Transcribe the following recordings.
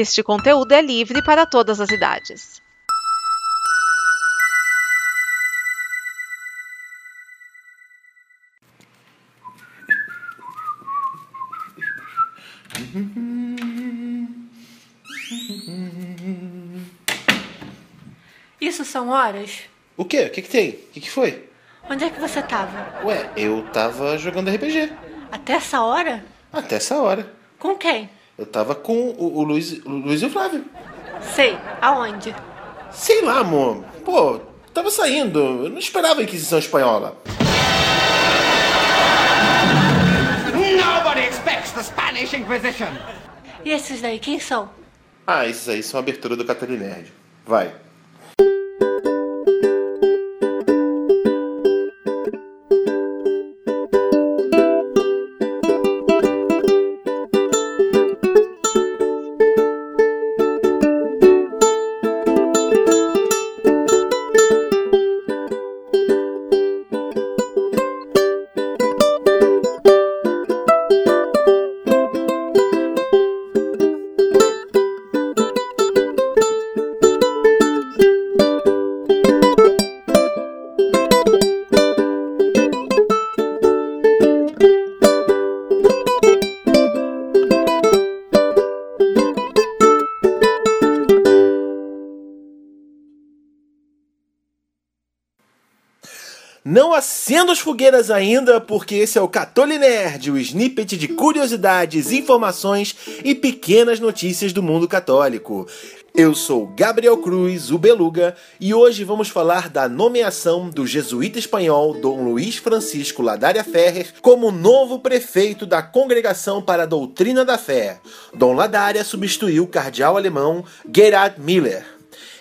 Este conteúdo é livre para todas as idades. Isso são horas? O quê? O que, que tem? O que, que foi? Onde é que você tava? Ué, eu tava jogando RPG. Até essa hora? Até essa hora. Com quem? Eu tava com o, o Luiz, o Luiz e o Flávio. Sei. Aonde? Sei lá, amor. Pô, tava saindo. Eu não esperava a Inquisição Espanhola. Nobody expects the Spanish Inquisition. E esses daí, quem são? Ah, esses aí são a abertura do Catalina Nerd. Vai. Não acenda as fogueiras ainda, porque esse é o Catoli Nerd, o snippet de curiosidades, informações e pequenas notícias do mundo católico. Eu sou Gabriel Cruz, o Beluga, e hoje vamos falar da nomeação do jesuíta espanhol Dom Luiz Francisco Ladaria Ferrer como novo prefeito da Congregação para a Doutrina da Fé. Dom Ladaria substituiu o cardeal alemão Gerhard Miller.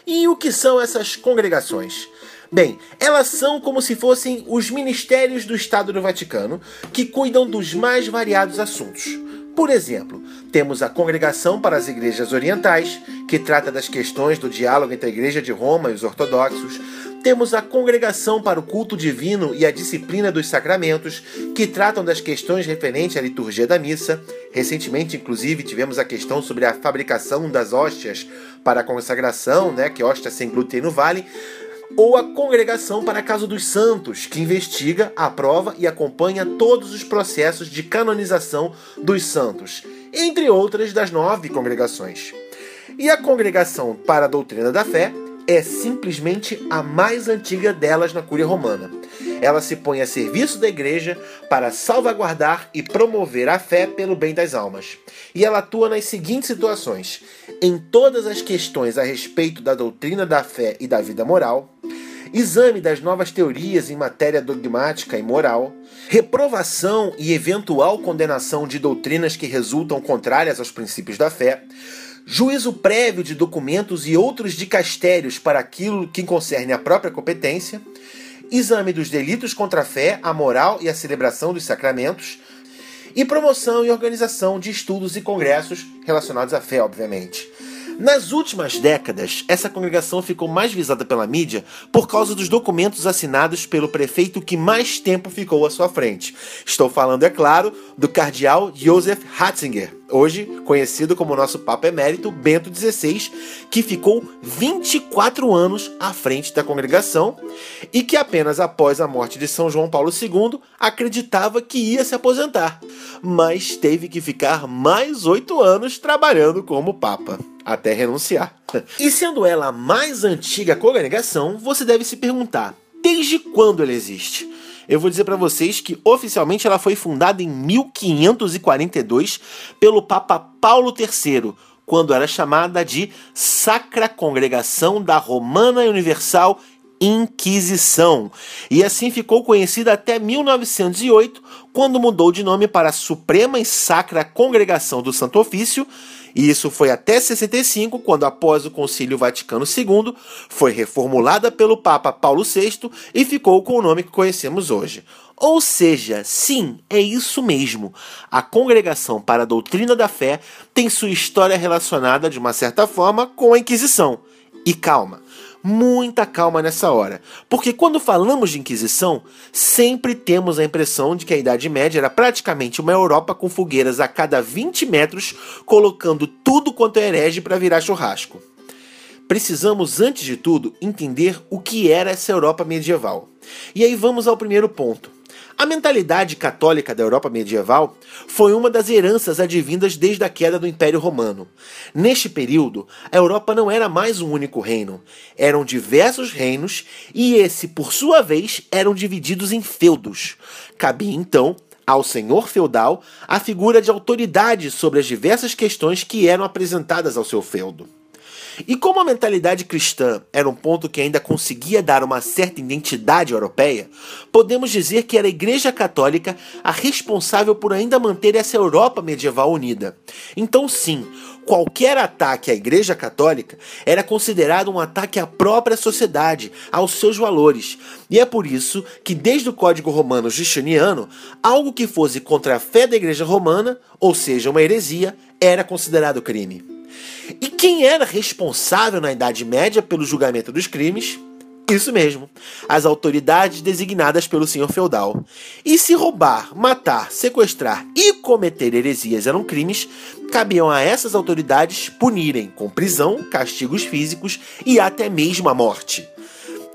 E o que são essas congregações? Bem, elas são como se fossem os ministérios do Estado do Vaticano, que cuidam dos mais variados assuntos. Por exemplo, temos a Congregação para as Igrejas Orientais, que trata das questões do diálogo entre a Igreja de Roma e os ortodoxos. Temos a Congregação para o Culto Divino e a Disciplina dos Sacramentos, que tratam das questões referentes à liturgia da missa. Recentemente, inclusive, tivemos a questão sobre a fabricação das hóstias para a consagração, né, que hóstia sem glúten no vale ou a Congregação para a Casa dos Santos, que investiga, aprova e acompanha todos os processos de canonização dos santos, entre outras das nove congregações. E a Congregação para a Doutrina da Fé é simplesmente a mais antiga delas na Cúria Romana. Ela se põe a serviço da Igreja para salvaguardar e promover a fé pelo bem das almas. E ela atua nas seguintes situações: em todas as questões a respeito da doutrina da fé e da vida moral, exame das novas teorias em matéria dogmática e moral, reprovação e eventual condenação de doutrinas que resultam contrárias aos princípios da fé, juízo prévio de documentos e outros dicastérios para aquilo que concerne a própria competência, exame dos delitos contra a fé, a moral e a celebração dos sacramentos, e promoção e organização de estudos e congressos relacionados à fé, obviamente. Nas últimas décadas, essa congregação ficou mais visada pela mídia por causa dos documentos assinados pelo prefeito que mais tempo ficou à sua frente. Estou falando, é claro, do cardeal Joseph Ratzinger, hoje conhecido como nosso Papa Emérito Bento XVI, que ficou 24 anos à frente da congregação e que apenas após a morte de São João Paulo II acreditava que ia se aposentar, mas teve que ficar mais oito anos trabalhando como Papa até renunciar. E sendo ela a mais antiga congregação, você deve se perguntar: desde quando ela existe? Eu vou dizer para vocês que oficialmente ela foi fundada em 1542 pelo Papa Paulo III, quando era chamada de Sacra Congregação da Romana Universal Inquisição. E assim ficou conhecida até 1908, quando mudou de nome para Suprema e Sacra Congregação do Santo Ofício e isso foi até 65, quando, após o Concílio Vaticano II, foi reformulada pelo Papa Paulo VI e ficou com o nome que conhecemos hoje. Ou seja, sim, é isso mesmo. A Congregação para a Doutrina da Fé tem sua história relacionada, de uma certa forma, com a Inquisição. E calma, muita calma nessa hora, porque quando falamos de Inquisição, sempre temos a impressão de que a Idade Média era praticamente uma Europa com fogueiras a cada 20 metros, colocando tudo quanto é herege para virar churrasco. Precisamos, antes de tudo, entender o que era essa Europa medieval. E aí vamos ao primeiro ponto. A mentalidade católica da Europa medieval foi uma das heranças advindas desde a queda do Império Romano. Neste período, a Europa não era mais um único reino, eram diversos reinos e esse, por sua vez, eram divididos em feudos. Cabia então ao senhor feudal a figura de autoridade sobre as diversas questões que eram apresentadas ao seu feudo. E como a mentalidade cristã era um ponto que ainda conseguia dar uma certa identidade europeia, podemos dizer que era a Igreja Católica a responsável por ainda manter essa Europa medieval unida. Então, sim, qualquer ataque à Igreja Católica era considerado um ataque à própria sociedade, aos seus valores. E é por isso que, desde o Código Romano Justiniano, algo que fosse contra a fé da Igreja Romana, ou seja, uma heresia, era considerado crime. E quem era responsável na Idade Média pelo julgamento dos crimes? Isso mesmo, as autoridades designadas pelo senhor feudal. E se roubar, matar, sequestrar e cometer heresias eram crimes, cabiam a essas autoridades punirem com prisão, castigos físicos e até mesmo a morte.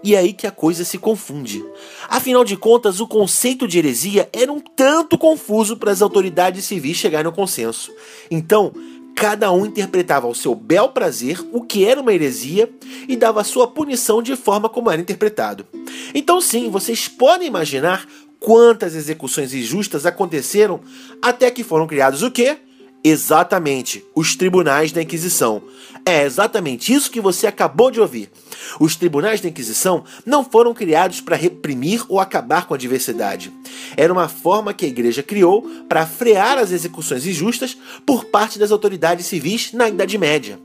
E é aí que a coisa se confunde. Afinal de contas, o conceito de heresia era um tanto confuso para as autoridades civis chegarem ao consenso. Então, Cada um interpretava ao seu bel prazer o que era uma heresia e dava sua punição de forma como era interpretado. Então, sim, vocês podem imaginar quantas execuções injustas aconteceram até que foram criados o quê? Exatamente, os tribunais da Inquisição. É exatamente isso que você acabou de ouvir. Os tribunais da Inquisição não foram criados para reprimir ou acabar com a diversidade. Era uma forma que a igreja criou para frear as execuções injustas por parte das autoridades civis na Idade Média.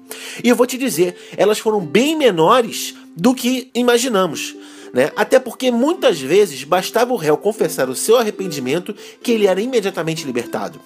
E eu vou te dizer, elas foram bem menores do que imaginamos. Né? Até porque muitas vezes bastava o réu confessar o seu arrependimento que ele era imediatamente libertado.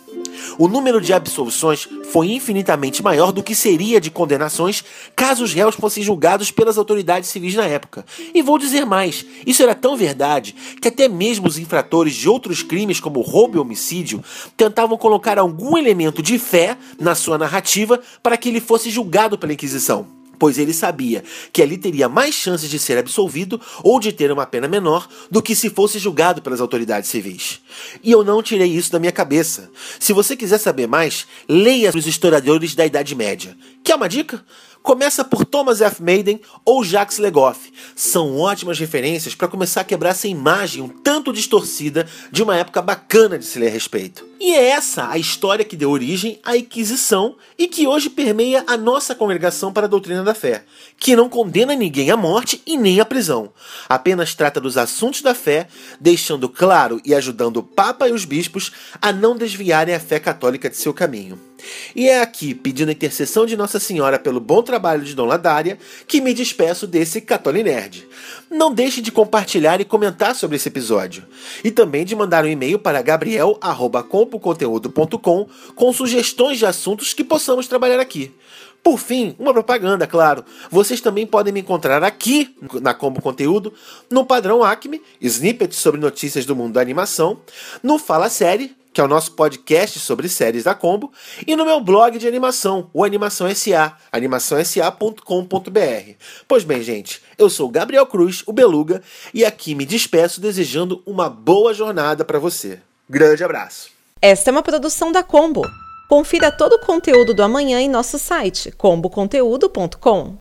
O número de absolvições foi infinitamente maior do que seria de condenações caso os réus fossem julgados pelas autoridades civis na época. E vou dizer mais: isso era tão verdade que até mesmo os infratores de outros crimes, como roubo e homicídio, tentavam colocar algum elemento de fé na sua narrativa para que ele fosse julgado pela Inquisição pois ele sabia que ali teria mais chances de ser absolvido ou de ter uma pena menor do que se fosse julgado pelas autoridades civis. E eu não tirei isso da minha cabeça. Se você quiser saber mais, leia os historiadores da Idade Média. Quer uma dica? Começa por Thomas F. Maiden ou Jacques Legoff. São ótimas referências para começar a quebrar essa imagem um tanto distorcida de uma época bacana de se ler a respeito. E é essa a história que deu origem à Inquisição e que hoje permeia a nossa congregação para a doutrina da fé, que não condena ninguém à morte e nem à prisão. Apenas trata dos assuntos da fé, deixando claro e ajudando o Papa e os bispos a não desviarem a fé católica de seu caminho. E é aqui, pedindo a intercessão de Nossa Senhora pelo bom trabalho de Dona Dária, que me despeço desse Nerd. Não deixe de compartilhar e comentar sobre esse episódio. E também de mandar um e-mail para gabriel.compoconteúdo.com com sugestões de assuntos que possamos trabalhar aqui. Por fim, uma propaganda, claro. Vocês também podem me encontrar aqui na Combo Conteúdo, no padrão Acme, snippets sobre notícias do mundo da animação, no Fala Série, que é o nosso podcast sobre séries da Combo, e no meu blog de animação, o Animação SA, animaçãosa.com.br. Pois bem, gente, eu sou Gabriel Cruz, o Beluga, e aqui me despeço desejando uma boa jornada para você. Grande abraço. Esta é uma produção da Combo. Confira todo o conteúdo do amanhã em nosso site comboconteúdo.com.